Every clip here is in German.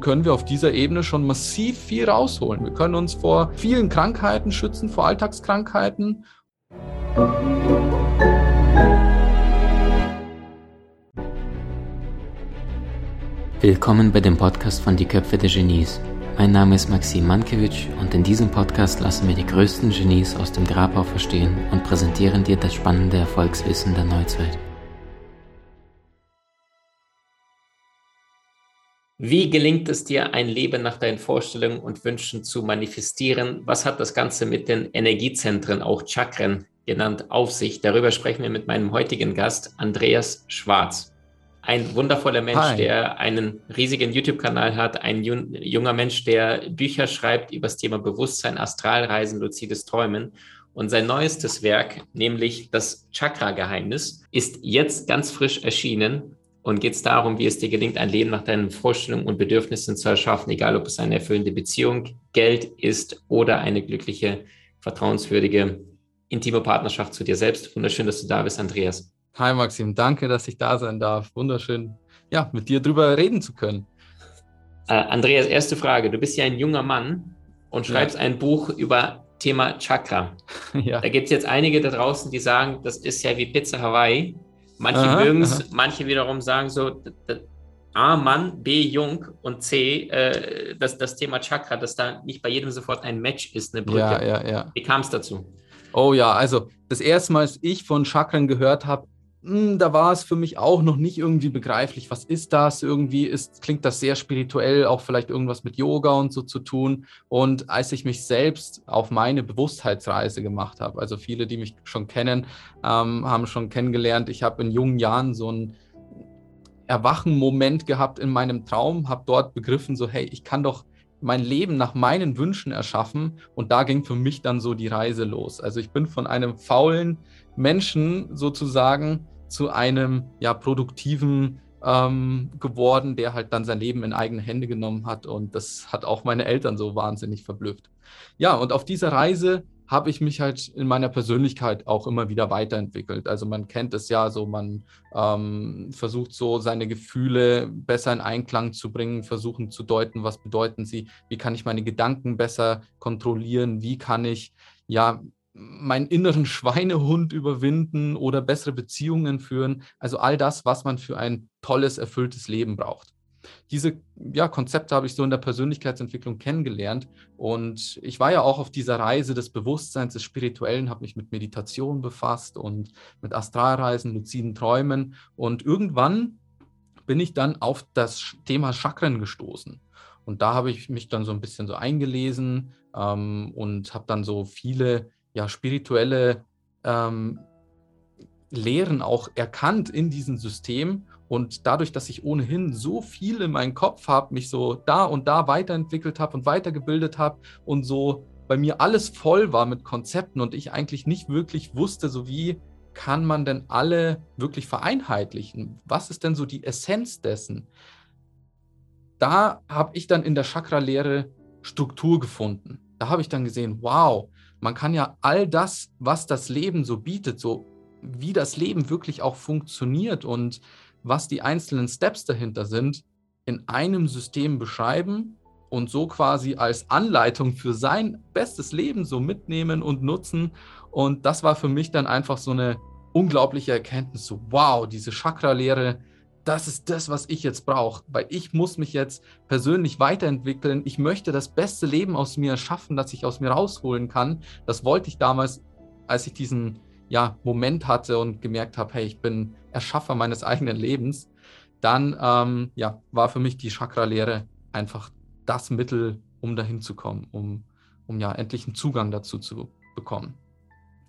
können wir auf dieser Ebene schon massiv viel rausholen. Wir können uns vor vielen Krankheiten schützen, vor Alltagskrankheiten. Willkommen bei dem Podcast von Die Köpfe der Genies. Mein Name ist Maxim Mankewitsch und in diesem Podcast lassen wir die größten Genies aus dem Grabau verstehen und präsentieren dir das spannende Erfolgswissen der Neuzeit. Wie gelingt es dir, ein Leben nach deinen Vorstellungen und Wünschen zu manifestieren? Was hat das Ganze mit den Energiezentren, auch Chakren genannt, auf sich? Darüber sprechen wir mit meinem heutigen Gast, Andreas Schwarz. Ein wundervoller Mensch, Hi. der einen riesigen YouTube-Kanal hat, ein junger Mensch, der Bücher schreibt über das Thema Bewusstsein, Astralreisen, luzides Träumen. Und sein neuestes Werk, nämlich das Chakra-Geheimnis, ist jetzt ganz frisch erschienen und geht es darum, wie es dir gelingt, ein Leben nach deinen Vorstellungen und Bedürfnissen zu erschaffen, egal ob es eine erfüllende Beziehung, Geld ist oder eine glückliche, vertrauenswürdige, intime Partnerschaft zu dir selbst. Wunderschön, dass du da bist, Andreas. Hi Maxim, danke, dass ich da sein darf. Wunderschön, ja, mit dir drüber reden zu können. Äh, Andreas, erste Frage. Du bist ja ein junger Mann und schreibst ja. ein Buch über Thema Chakra. Ja. Da gibt es jetzt einige da draußen, die sagen, das ist ja wie Pizza Hawaii. Manche mögen es, manche wiederum sagen so, A, Mann, B, Jung und C, äh, dass das Thema Chakra, dass da nicht bei jedem sofort ein Match ist, eine Brücke. Ja, ja, ja. Wie kam es dazu? Oh ja, also das erste Mal, als ich von Chakren gehört habe, da war es für mich auch noch nicht irgendwie begreiflich. Was ist das? Irgendwie ist, klingt das sehr spirituell, auch vielleicht irgendwas mit Yoga und so zu tun. Und als ich mich selbst auf meine Bewusstheitsreise gemacht habe, also viele, die mich schon kennen, ähm, haben schon kennengelernt, ich habe in jungen Jahren so einen Erwachen-Moment gehabt in meinem Traum, habe dort begriffen, so hey, ich kann doch mein Leben nach meinen Wünschen erschaffen. Und da ging für mich dann so die Reise los. Also ich bin von einem faulen Menschen sozusagen zu einem ja produktiven ähm, geworden, der halt dann sein Leben in eigene Hände genommen hat. Und das hat auch meine Eltern so wahnsinnig verblüfft. Ja, und auf dieser Reise habe ich mich halt in meiner Persönlichkeit auch immer wieder weiterentwickelt. Also man kennt es ja so, man ähm, versucht so seine Gefühle besser in Einklang zu bringen, versuchen zu deuten, was bedeuten sie, wie kann ich meine Gedanken besser kontrollieren, wie kann ich ja meinen inneren Schweinehund überwinden oder bessere Beziehungen führen. Also all das, was man für ein tolles, erfülltes Leben braucht. Diese ja, Konzepte habe ich so in der Persönlichkeitsentwicklung kennengelernt. Und ich war ja auch auf dieser Reise des Bewusstseins, des Spirituellen, habe mich mit Meditation befasst und mit Astralreisen, luziden Träumen. Und irgendwann bin ich dann auf das Thema Chakren gestoßen. Und da habe ich mich dann so ein bisschen so eingelesen ähm, und habe dann so viele ja, spirituelle ähm, Lehren auch erkannt in diesem System. Und dadurch, dass ich ohnehin so viel in meinem Kopf habe, mich so da und da weiterentwickelt habe und weitergebildet habe und so bei mir alles voll war mit Konzepten und ich eigentlich nicht wirklich wusste, so wie kann man denn alle wirklich vereinheitlichen? Was ist denn so die Essenz dessen? Da habe ich dann in der Chakra-Lehre Struktur gefunden. Da habe ich dann gesehen, wow, man kann ja all das, was das Leben so bietet, so wie das Leben wirklich auch funktioniert und was die einzelnen Steps dahinter sind, in einem System beschreiben und so quasi als Anleitung für sein bestes Leben so mitnehmen und nutzen. Und das war für mich dann einfach so eine unglaubliche Erkenntnis, so wow, diese Chakra-Lehre, das ist das, was ich jetzt brauche, weil ich muss mich jetzt persönlich weiterentwickeln. Ich möchte das beste Leben aus mir schaffen, das ich aus mir rausholen kann. Das wollte ich damals, als ich diesen ja, Moment hatte und gemerkt habe, hey, ich bin Erschaffer meines eigenen Lebens. Dann ähm, ja, war für mich die Chakra-Lehre einfach das Mittel, um dahin zu kommen, um, um ja endlich einen Zugang dazu zu bekommen.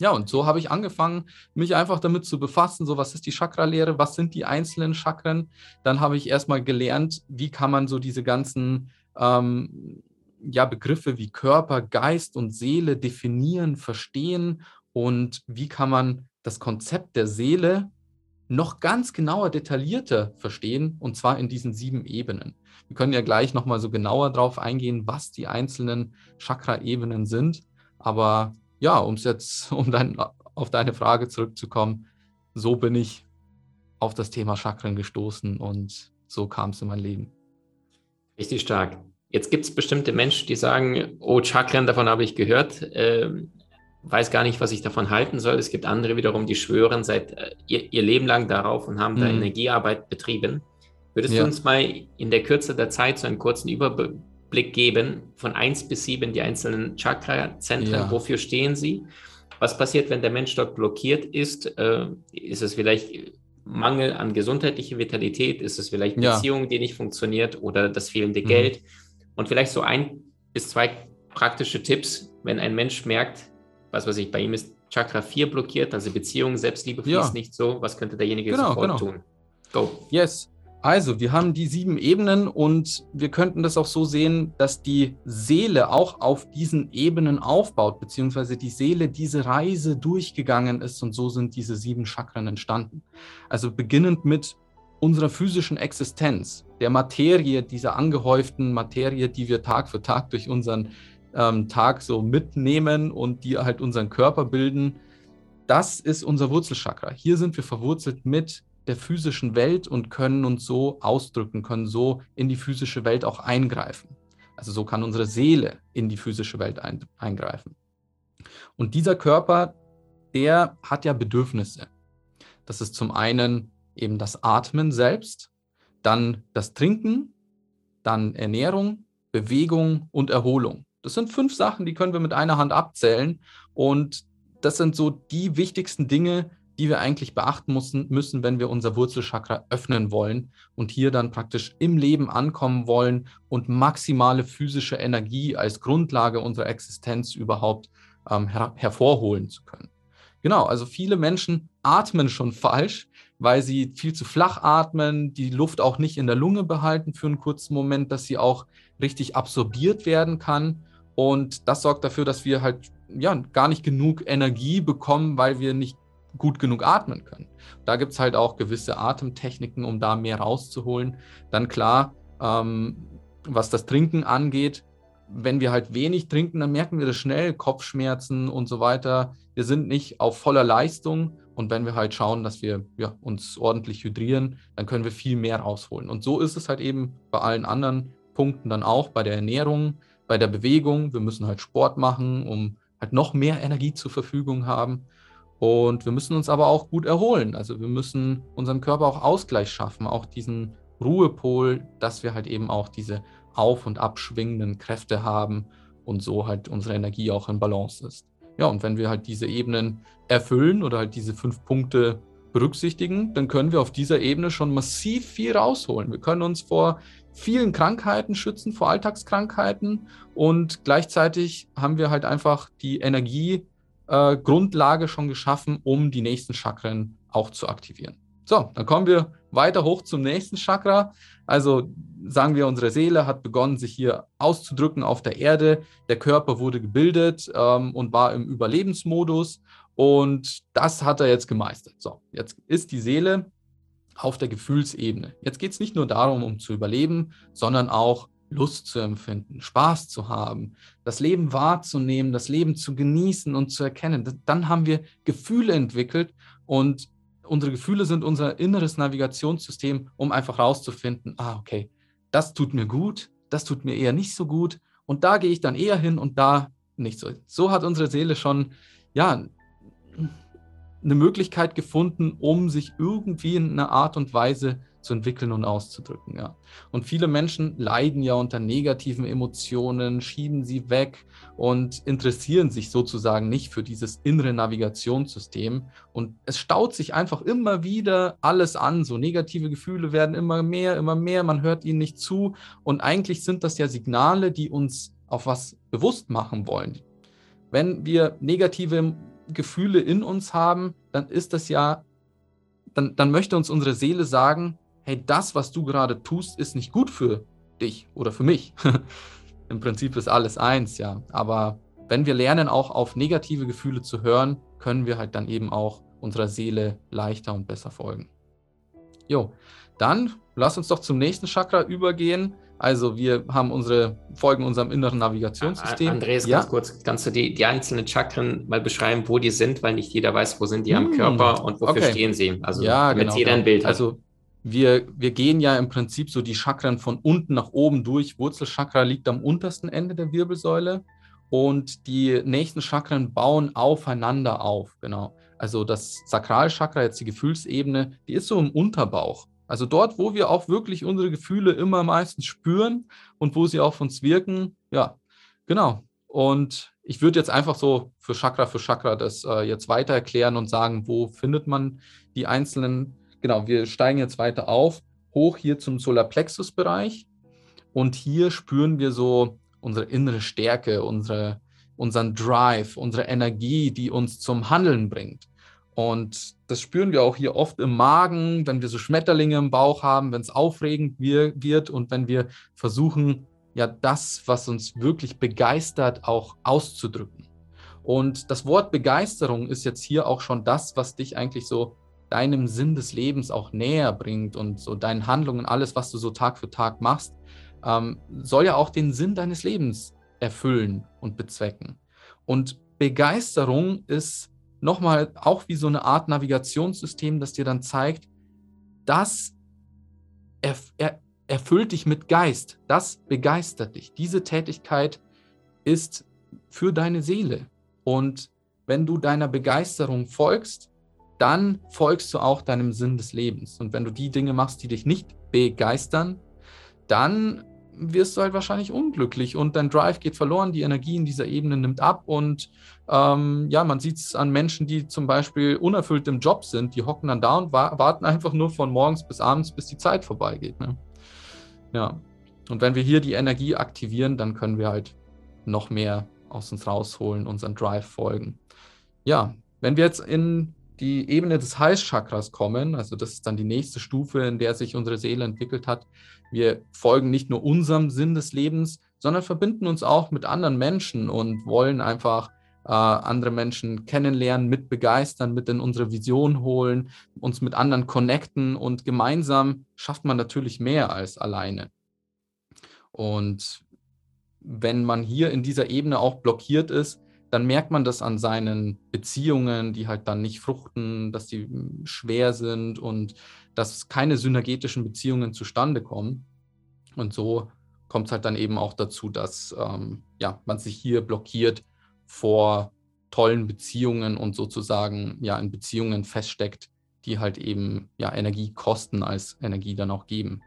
Ja, und so habe ich angefangen, mich einfach damit zu befassen, so was ist die Chakra-Lehre, was sind die einzelnen Chakren. Dann habe ich erstmal gelernt, wie kann man so diese ganzen ähm, ja, Begriffe wie Körper, Geist und Seele definieren, verstehen und wie kann man das Konzept der Seele noch ganz genauer, detaillierter verstehen, und zwar in diesen sieben Ebenen. Wir können ja gleich nochmal so genauer drauf eingehen, was die einzelnen Chakra-Ebenen sind. Aber ja, um es jetzt, um dein, auf deine Frage zurückzukommen, so bin ich auf das Thema Chakren gestoßen und so kam es in mein Leben. Richtig stark. Jetzt gibt es bestimmte Menschen, die sagen, oh, Chakren, davon habe ich gehört, äh, weiß gar nicht, was ich davon halten soll. Es gibt andere wiederum, die schwören seit äh, ihr, ihr, Leben lang darauf und haben mhm. da Energiearbeit betrieben. Würdest ja. du uns mal in der Kürze der Zeit so einen kurzen Überblick geben, von 1 bis 7 die einzelnen Chakra-Zentren, ja. wofür stehen sie? Was passiert, wenn der Mensch dort blockiert ist? Äh, ist es vielleicht Mangel an gesundheitlicher Vitalität? Ist es vielleicht Beziehung, ja. die nicht funktioniert oder das fehlende mhm. Geld? Und vielleicht so ein bis zwei praktische Tipps, wenn ein Mensch merkt, was weiß ich, bei ihm ist Chakra 4 blockiert, also Beziehung, Selbstliebe fließt ja. nicht so, was könnte derjenige genau, sofort genau. tun? Go. Yes. Also, wir haben die sieben Ebenen und wir könnten das auch so sehen, dass die Seele auch auf diesen Ebenen aufbaut, beziehungsweise die Seele diese Reise durchgegangen ist und so sind diese sieben Chakren entstanden. Also beginnend mit unserer physischen Existenz, der Materie, dieser angehäuften Materie, die wir Tag für Tag durch unseren ähm, Tag so mitnehmen und die halt unseren Körper bilden, das ist unser Wurzelchakra. Hier sind wir verwurzelt mit der physischen Welt und können uns so ausdrücken, können so in die physische Welt auch eingreifen. Also so kann unsere Seele in die physische Welt ein, eingreifen. Und dieser Körper, der hat ja Bedürfnisse. Das ist zum einen eben das Atmen selbst, dann das Trinken, dann Ernährung, Bewegung und Erholung. Das sind fünf Sachen, die können wir mit einer Hand abzählen. Und das sind so die wichtigsten Dinge, die wir eigentlich beachten müssen, müssen, wenn wir unser Wurzelchakra öffnen wollen und hier dann praktisch im Leben ankommen wollen und maximale physische Energie als Grundlage unserer Existenz überhaupt ähm, her hervorholen zu können. Genau, also viele Menschen atmen schon falsch, weil sie viel zu flach atmen, die Luft auch nicht in der Lunge behalten für einen kurzen Moment, dass sie auch richtig absorbiert werden kann. Und das sorgt dafür, dass wir halt ja gar nicht genug Energie bekommen, weil wir nicht gut genug atmen können. Da gibt es halt auch gewisse Atemtechniken, um da mehr rauszuholen. Dann klar, ähm, was das Trinken angeht, wenn wir halt wenig trinken, dann merken wir das schnell, Kopfschmerzen und so weiter. Wir sind nicht auf voller Leistung und wenn wir halt schauen, dass wir ja, uns ordentlich hydrieren, dann können wir viel mehr rausholen. Und so ist es halt eben bei allen anderen Punkten dann auch, bei der Ernährung, bei der Bewegung. Wir müssen halt Sport machen, um halt noch mehr Energie zur Verfügung haben. Und wir müssen uns aber auch gut erholen. Also wir müssen unserem Körper auch Ausgleich schaffen, auch diesen Ruhepol, dass wir halt eben auch diese auf- und abschwingenden Kräfte haben und so halt unsere Energie auch in Balance ist. Ja, und wenn wir halt diese Ebenen erfüllen oder halt diese fünf Punkte berücksichtigen, dann können wir auf dieser Ebene schon massiv viel rausholen. Wir können uns vor vielen Krankheiten schützen, vor Alltagskrankheiten und gleichzeitig haben wir halt einfach die Energiegrundlage äh, schon geschaffen, um die nächsten Chakren auch zu aktivieren. So, dann kommen wir weiter hoch zum nächsten Chakra. Also sagen wir, unsere Seele hat begonnen, sich hier auszudrücken auf der Erde. Der Körper wurde gebildet ähm, und war im Überlebensmodus. Und das hat er jetzt gemeistert. So, jetzt ist die Seele auf der Gefühlsebene. Jetzt geht es nicht nur darum, um zu überleben, sondern auch Lust zu empfinden, Spaß zu haben, das Leben wahrzunehmen, das Leben zu genießen und zu erkennen. Dann haben wir Gefühle entwickelt und unsere Gefühle sind unser inneres Navigationssystem, um einfach rauszufinden, ah, okay, das tut mir gut, das tut mir eher nicht so gut und da gehe ich dann eher hin und da nicht so. So hat unsere Seele schon, ja, eine Möglichkeit gefunden, um sich irgendwie in einer Art und Weise zu entwickeln und auszudrücken. Ja. Und viele Menschen leiden ja unter negativen Emotionen, schieben sie weg und interessieren sich sozusagen nicht für dieses innere Navigationssystem. Und es staut sich einfach immer wieder alles an. So negative Gefühle werden immer mehr, immer mehr. Man hört ihnen nicht zu. Und eigentlich sind das ja Signale, die uns auf was bewusst machen wollen. Wenn wir negative Gefühle in uns haben, dann ist das ja, dann, dann möchte uns unsere Seele sagen, hey, das, was du gerade tust, ist nicht gut für dich oder für mich. Im Prinzip ist alles eins, ja. Aber wenn wir lernen, auch auf negative Gefühle zu hören, können wir halt dann eben auch unserer Seele leichter und besser folgen. Jo, dann lass uns doch zum nächsten Chakra übergehen. Also wir haben unsere, folgen unserem inneren Navigationssystem. Andreas, ja? ganz kurz, kannst du die, die einzelnen Chakren mal beschreiben, wo die sind, weil nicht jeder weiß, wo sind die hm. am Körper und wofür okay. stehen sie? Also ja, damit genau, jeder ein Bild hat. Also wir, wir gehen ja im Prinzip so die Chakren von unten nach oben durch. Wurzelchakra liegt am untersten Ende der Wirbelsäule und die nächsten Chakren bauen aufeinander auf. Genau. Also das Sakralchakra, jetzt die Gefühlsebene, die ist so im Unterbauch. Also dort, wo wir auch wirklich unsere Gefühle immer meistens spüren und wo sie auf uns wirken. Ja, genau. Und ich würde jetzt einfach so für Chakra für Chakra das äh, jetzt weiter erklären und sagen, wo findet man die einzelnen. Genau, wir steigen jetzt weiter auf, hoch hier zum Solarplexus-Bereich. Und hier spüren wir so unsere innere Stärke, unsere, unseren Drive, unsere Energie, die uns zum Handeln bringt. Und das spüren wir auch hier oft im Magen, wenn wir so Schmetterlinge im Bauch haben, wenn es aufregend wird und wenn wir versuchen, ja, das, was uns wirklich begeistert, auch auszudrücken. Und das Wort Begeisterung ist jetzt hier auch schon das, was dich eigentlich so deinem Sinn des Lebens auch näher bringt und so deinen Handlungen, alles, was du so Tag für Tag machst, ähm, soll ja auch den Sinn deines Lebens erfüllen und bezwecken. Und Begeisterung ist nochmal auch wie so eine Art Navigationssystem, das dir dann zeigt, das erf er erfüllt dich mit Geist, das begeistert dich. Diese Tätigkeit ist für deine Seele. Und wenn du deiner Begeisterung folgst, dann folgst du auch deinem Sinn des Lebens. Und wenn du die Dinge machst, die dich nicht begeistern, dann wirst du halt wahrscheinlich unglücklich und dein Drive geht verloren, die Energie in dieser Ebene nimmt ab und ähm, ja, man sieht es an Menschen, die zum Beispiel unerfüllt im Job sind, die hocken dann da und wa warten einfach nur von morgens bis abends, bis die Zeit vorbeigeht. Ne? Ja, und wenn wir hier die Energie aktivieren, dann können wir halt noch mehr aus uns rausholen, unseren Drive folgen. Ja, wenn wir jetzt in die Ebene des Halschakras kommen, also das ist dann die nächste Stufe, in der sich unsere Seele entwickelt hat, wir folgen nicht nur unserem Sinn des Lebens, sondern verbinden uns auch mit anderen Menschen und wollen einfach äh, andere Menschen kennenlernen, mit begeistern, mit in unsere Vision holen, uns mit anderen connecten und gemeinsam schafft man natürlich mehr als alleine. Und wenn man hier in dieser Ebene auch blockiert ist, dann merkt man das an seinen Beziehungen, die halt dann nicht fruchten, dass die hm, schwer sind und dass keine synergetischen Beziehungen zustande kommen. Und so kommt es halt dann eben auch dazu, dass ähm, ja, man sich hier blockiert vor tollen Beziehungen und sozusagen ja in Beziehungen feststeckt, die halt eben ja Energie kosten als Energie dann auch geben.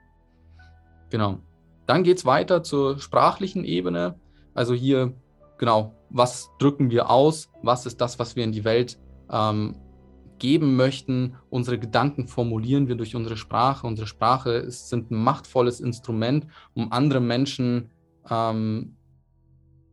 Genau. Dann geht es weiter zur sprachlichen Ebene. Also hier genau, was drücken wir aus, was ist das, was wir in die Welt ähm, geben möchten. Unsere Gedanken formulieren wir durch unsere Sprache. Unsere Sprache ist, sind ein machtvolles Instrument, um andere Menschen ähm,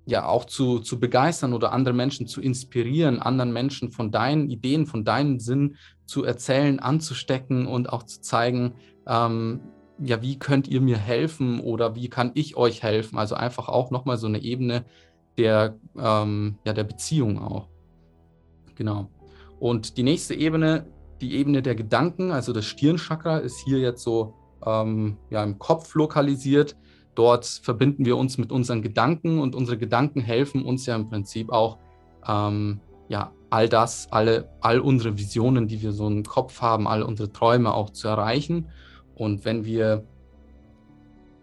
ja auch zu, zu begeistern oder andere Menschen zu inspirieren, anderen Menschen von deinen Ideen, von deinem Sinn zu erzählen, anzustecken und auch zu zeigen, ähm, ja, wie könnt ihr mir helfen oder wie kann ich euch helfen? Also einfach auch nochmal so eine Ebene, der, ähm, ja, der Beziehung auch. Genau. Und die nächste Ebene, die Ebene der Gedanken, also das Stirnchakra, ist hier jetzt so ähm, ja, im Kopf lokalisiert. Dort verbinden wir uns mit unseren Gedanken und unsere Gedanken helfen uns ja im Prinzip auch, ähm, ja, all das, alle, all unsere Visionen, die wir so im Kopf haben, all unsere Träume auch zu erreichen. Und wenn wir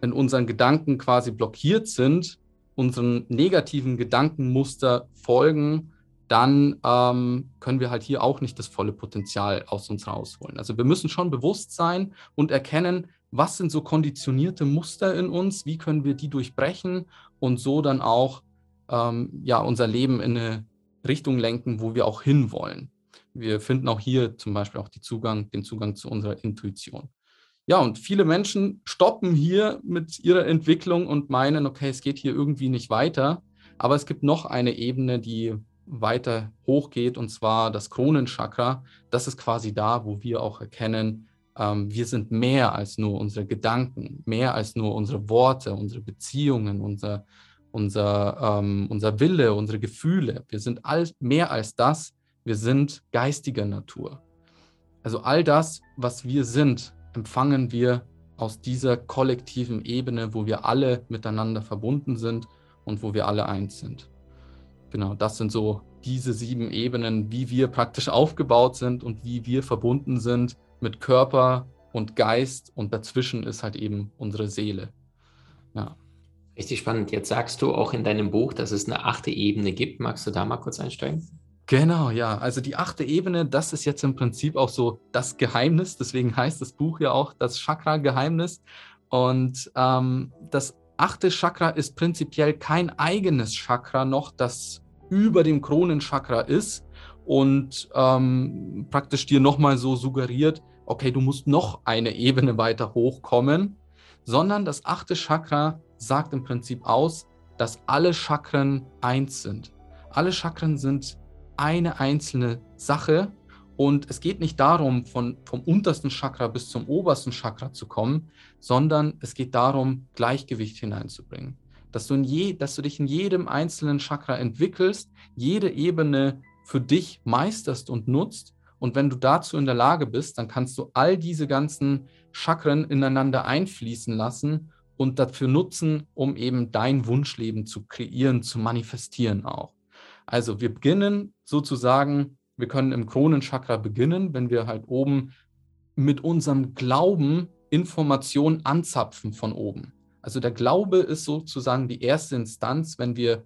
in unseren Gedanken quasi blockiert sind, unseren negativen Gedankenmuster folgen, dann ähm, können wir halt hier auch nicht das volle Potenzial aus uns rausholen. Also wir müssen schon bewusst sein und erkennen, was sind so konditionierte Muster in uns, wie können wir die durchbrechen und so dann auch ähm, ja, unser Leben in eine Richtung lenken, wo wir auch hinwollen. Wir finden auch hier zum Beispiel auch Zugang, den Zugang zu unserer Intuition. Ja, und viele Menschen stoppen hier mit ihrer Entwicklung und meinen, okay, es geht hier irgendwie nicht weiter. Aber es gibt noch eine Ebene, die weiter hochgeht, und zwar das Kronenchakra. Das ist quasi da, wo wir auch erkennen, ähm, wir sind mehr als nur unsere Gedanken, mehr als nur unsere Worte, unsere Beziehungen, unser, unser, ähm, unser Wille, unsere Gefühle. Wir sind all, mehr als das. Wir sind geistiger Natur. Also all das, was wir sind, empfangen wir aus dieser kollektiven Ebene, wo wir alle miteinander verbunden sind und wo wir alle eins sind. Genau, das sind so diese sieben Ebenen, wie wir praktisch aufgebaut sind und wie wir verbunden sind mit Körper, und Geist und dazwischen ist halt eben unsere Seele. Ja. Richtig spannend. Jetzt sagst du auch in deinem Buch, dass es eine achte Ebene gibt. Magst du da mal kurz einsteigen? Genau, ja. Also die achte Ebene, das ist jetzt im Prinzip auch so das Geheimnis. Deswegen heißt das Buch ja auch das Chakra-Geheimnis. Und ähm, das achte Chakra ist prinzipiell kein eigenes Chakra noch, das über dem Kronenchakra ist und ähm, praktisch dir nochmal so suggeriert, okay, du musst noch eine Ebene weiter hochkommen, sondern das achte Chakra sagt im Prinzip aus, dass alle Chakren eins sind. Alle Chakren sind eine einzelne Sache und es geht nicht darum, von, vom untersten Chakra bis zum obersten Chakra zu kommen, sondern es geht darum, Gleichgewicht hineinzubringen. Dass du, in je, dass du dich in jedem einzelnen Chakra entwickelst, jede Ebene für dich meisterst und nutzt. Und wenn du dazu in der Lage bist, dann kannst du all diese ganzen Chakren ineinander einfließen lassen und dafür nutzen, um eben dein Wunschleben zu kreieren, zu manifestieren auch. Also wir beginnen sozusagen, wir können im Kronenchakra beginnen, wenn wir halt oben mit unserem Glauben Informationen anzapfen von oben. Also der Glaube ist sozusagen die erste Instanz, wenn wir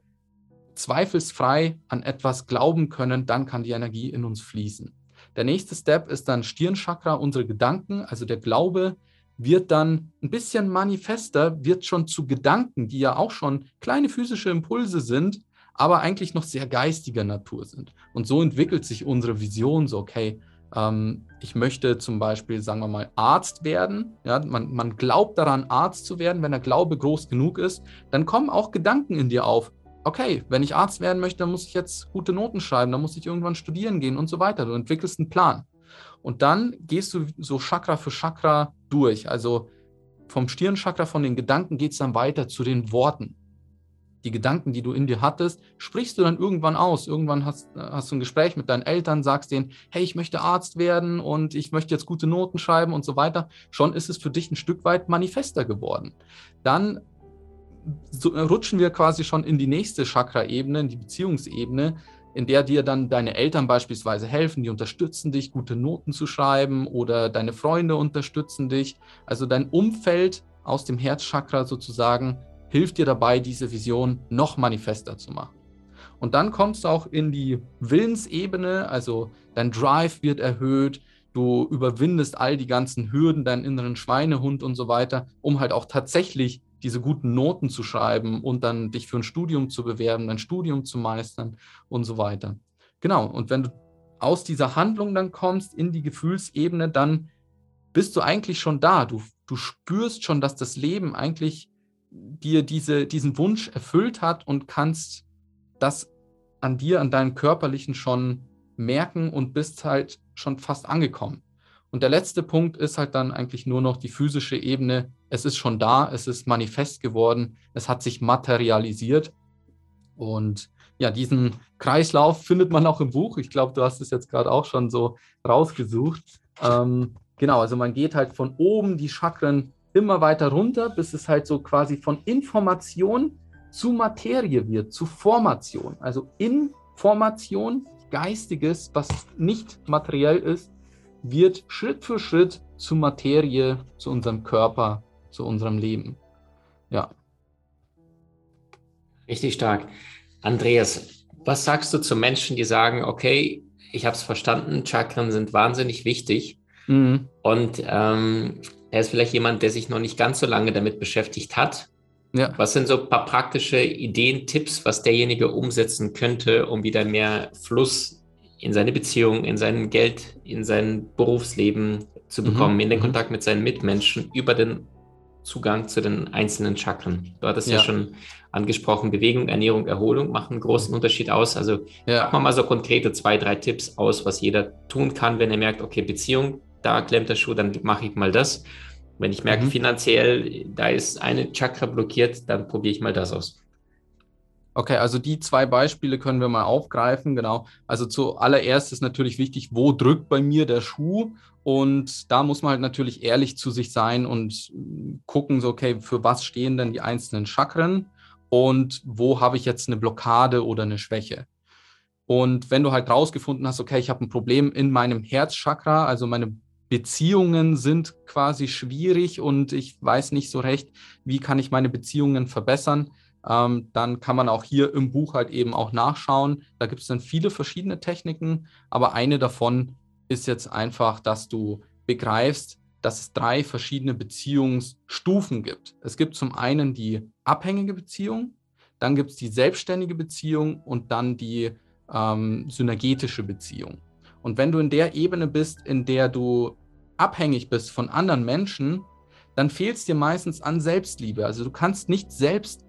zweifelsfrei an etwas glauben können, dann kann die Energie in uns fließen. Der nächste Step ist dann Stirnchakra, unsere Gedanken, also der Glaube wird dann ein bisschen manifester, wird schon zu Gedanken, die ja auch schon kleine physische Impulse sind, aber eigentlich noch sehr geistiger Natur sind. Und so entwickelt sich unsere Vision so, okay, ähm, ich möchte zum Beispiel, sagen wir mal, Arzt werden. Ja, man, man glaubt daran, Arzt zu werden. Wenn der Glaube groß genug ist, dann kommen auch Gedanken in dir auf. Okay, wenn ich Arzt werden möchte, dann muss ich jetzt gute Noten schreiben, dann muss ich irgendwann studieren gehen und so weiter. Du entwickelst einen Plan. Und dann gehst du so Chakra für Chakra durch. Also vom Stirnchakra, von den Gedanken geht es dann weiter zu den Worten. Die Gedanken, die du in dir hattest, sprichst du dann irgendwann aus. Irgendwann hast, hast du ein Gespräch mit deinen Eltern, sagst denen, hey, ich möchte Arzt werden und ich möchte jetzt gute Noten schreiben und so weiter. Schon ist es für dich ein Stück weit manifester geworden. Dann so rutschen wir quasi schon in die nächste Chakra-Ebene, in die Beziehungsebene in der dir dann deine Eltern beispielsweise helfen, die unterstützen dich, gute Noten zu schreiben oder deine Freunde unterstützen dich. Also dein Umfeld aus dem Herzchakra sozusagen hilft dir dabei, diese Vision noch manifester zu machen. Und dann kommst du auch in die Willensebene, also dein Drive wird erhöht, du überwindest all die ganzen Hürden, deinen inneren Schweinehund und so weiter, um halt auch tatsächlich diese guten Noten zu schreiben und dann dich für ein Studium zu bewerben, dein Studium zu meistern und so weiter. Genau, und wenn du aus dieser Handlung dann kommst in die Gefühlsebene, dann bist du eigentlich schon da. Du, du spürst schon, dass das Leben eigentlich dir diese, diesen Wunsch erfüllt hat und kannst das an dir, an deinem körperlichen schon merken und bist halt schon fast angekommen. Und der letzte Punkt ist halt dann eigentlich nur noch die physische Ebene. Es ist schon da, es ist manifest geworden, es hat sich materialisiert. Und ja, diesen Kreislauf findet man auch im Buch. Ich glaube, du hast es jetzt gerade auch schon so rausgesucht. Ähm, genau, also man geht halt von oben die Chakren immer weiter runter, bis es halt so quasi von Information zu Materie wird, zu Formation. Also Information, Geistiges, was nicht materiell ist, wird Schritt für Schritt zu Materie, zu unserem Körper, zu unserem Leben. Ja. Richtig stark. Andreas, was sagst du zu Menschen, die sagen, okay, ich habe es verstanden, Chakren sind wahnsinnig wichtig. Mhm. Und ähm, er ist vielleicht jemand, der sich noch nicht ganz so lange damit beschäftigt hat. Ja. Was sind so ein paar praktische Ideen, Tipps, was derjenige umsetzen könnte, um wieder mehr Fluss in seine Beziehung, in sein Geld, in sein Berufsleben zu mhm. bekommen, mhm. in den mhm. Kontakt mit seinen Mitmenschen über den Zugang zu den einzelnen Chakren. Du hattest ja, ja schon angesprochen, Bewegung, Ernährung, Erholung machen einen großen Unterschied aus. Also ja. machen wir mal so konkrete zwei, drei Tipps aus, was jeder tun kann, wenn er merkt, okay, Beziehung, da klemmt der Schuh, dann mache ich mal das. Wenn ich merke, mhm. finanziell, da ist eine Chakra blockiert, dann probiere ich mal das aus. Okay, also die zwei Beispiele können wir mal aufgreifen. Genau. Also zuallererst ist natürlich wichtig, wo drückt bei mir der Schuh? Und da muss man halt natürlich ehrlich zu sich sein und gucken, so, okay, für was stehen denn die einzelnen Chakren und wo habe ich jetzt eine Blockade oder eine Schwäche? Und wenn du halt rausgefunden hast, okay, ich habe ein Problem in meinem Herzchakra, also meine Beziehungen sind quasi schwierig und ich weiß nicht so recht, wie kann ich meine Beziehungen verbessern, ähm, dann kann man auch hier im Buch halt eben auch nachschauen. Da gibt es dann viele verschiedene Techniken, aber eine davon ist jetzt einfach, dass du begreifst, dass es drei verschiedene Beziehungsstufen gibt. Es gibt zum einen die abhängige Beziehung, dann gibt es die selbstständige Beziehung und dann die ähm, synergetische Beziehung. Und wenn du in der Ebene bist, in der du abhängig bist von anderen Menschen, dann fehlt es dir meistens an Selbstliebe. Also du kannst nicht selbst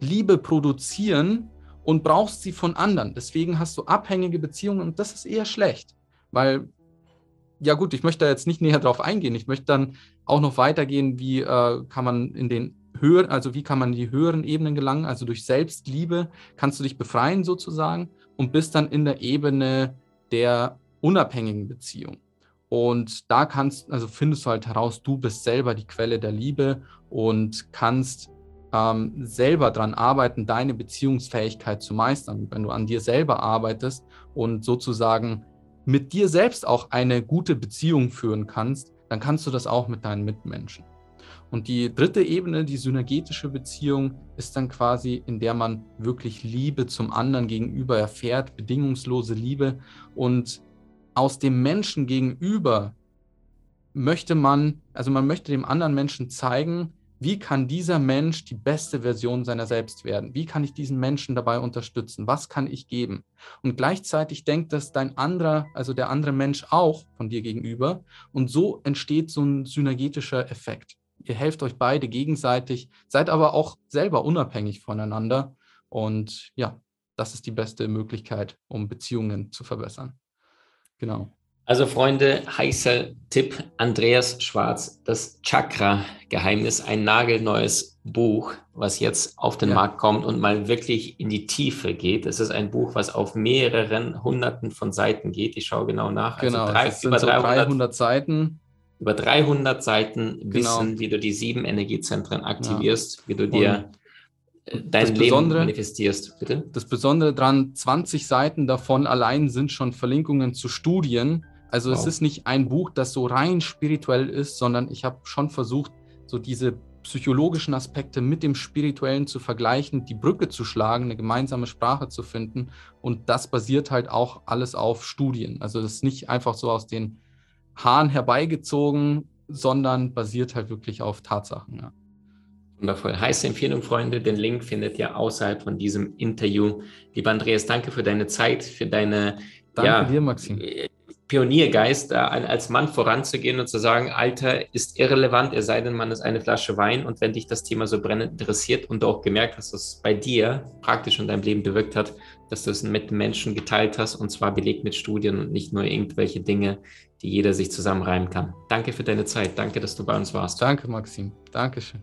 Liebe produzieren und brauchst sie von anderen. Deswegen hast du abhängige Beziehungen und das ist eher schlecht, weil ja gut, ich möchte da jetzt nicht näher drauf eingehen. Ich möchte dann auch noch weitergehen, wie äh, kann man in den höheren, also wie kann man in die höheren Ebenen gelangen? Also durch Selbstliebe kannst du dich befreien sozusagen und bist dann in der Ebene der unabhängigen Beziehung. Und da kannst, also findest du halt heraus, du bist selber die Quelle der Liebe und kannst ähm, selber daran arbeiten, deine Beziehungsfähigkeit zu meistern. Wenn du an dir selber arbeitest und sozusagen mit dir selbst auch eine gute Beziehung führen kannst, dann kannst du das auch mit deinen Mitmenschen. Und die dritte Ebene, die synergetische Beziehung, ist dann quasi, in der man wirklich Liebe zum anderen gegenüber erfährt, bedingungslose Liebe. Und aus dem Menschen gegenüber möchte man, also man möchte dem anderen Menschen zeigen, wie kann dieser Mensch die beste Version seiner selbst werden? Wie kann ich diesen Menschen dabei unterstützen? Was kann ich geben? Und gleichzeitig denkt das dein anderer, also der andere Mensch auch von dir gegenüber. Und so entsteht so ein synergetischer Effekt. Ihr helft euch beide gegenseitig, seid aber auch selber unabhängig voneinander. Und ja, das ist die beste Möglichkeit, um Beziehungen zu verbessern. Genau. Also Freunde, heißer Tipp, Andreas Schwarz, das Chakra-Geheimnis, ein nagelneues Buch, was jetzt auf den ja. Markt kommt und mal wirklich in die Tiefe geht. Es ist ein Buch, was auf mehreren Hunderten von Seiten geht. Ich schaue genau nach. Also genau, also drei, über so 300, 300, Seiten. Über 300 Seiten genau. Wissen, wie du die sieben Energiezentren aktivierst, ja. wie du dir dein Leben manifestierst. Bitte? Das Besondere daran, 20 Seiten davon allein sind schon Verlinkungen zu Studien also wow. es ist nicht ein Buch, das so rein spirituell ist, sondern ich habe schon versucht, so diese psychologischen Aspekte mit dem spirituellen zu vergleichen, die Brücke zu schlagen, eine gemeinsame Sprache zu finden. Und das basiert halt auch alles auf Studien. Also das ist nicht einfach so aus den Haaren herbeigezogen, sondern basiert halt wirklich auf Tatsachen. Ja. Wundervoll. Heiße Empfehlung, Freunde. Den Link findet ihr außerhalb von diesem Interview. Lieber Andreas, danke für deine Zeit, für deine Danke ja, dir, Maxim. Pioniergeist, als Mann voranzugehen und zu sagen, Alter ist irrelevant, es sei denn, man ist eine Flasche Wein. Und wenn dich das Thema so brennend interessiert und du auch gemerkt hast, dass es bei dir praktisch in deinem Leben bewirkt hat, dass du es mit Menschen geteilt hast und zwar belegt mit Studien und nicht nur irgendwelche Dinge, die jeder sich zusammenreimen kann. Danke für deine Zeit. Danke, dass du bei uns warst. Danke, Maxim. Dankeschön.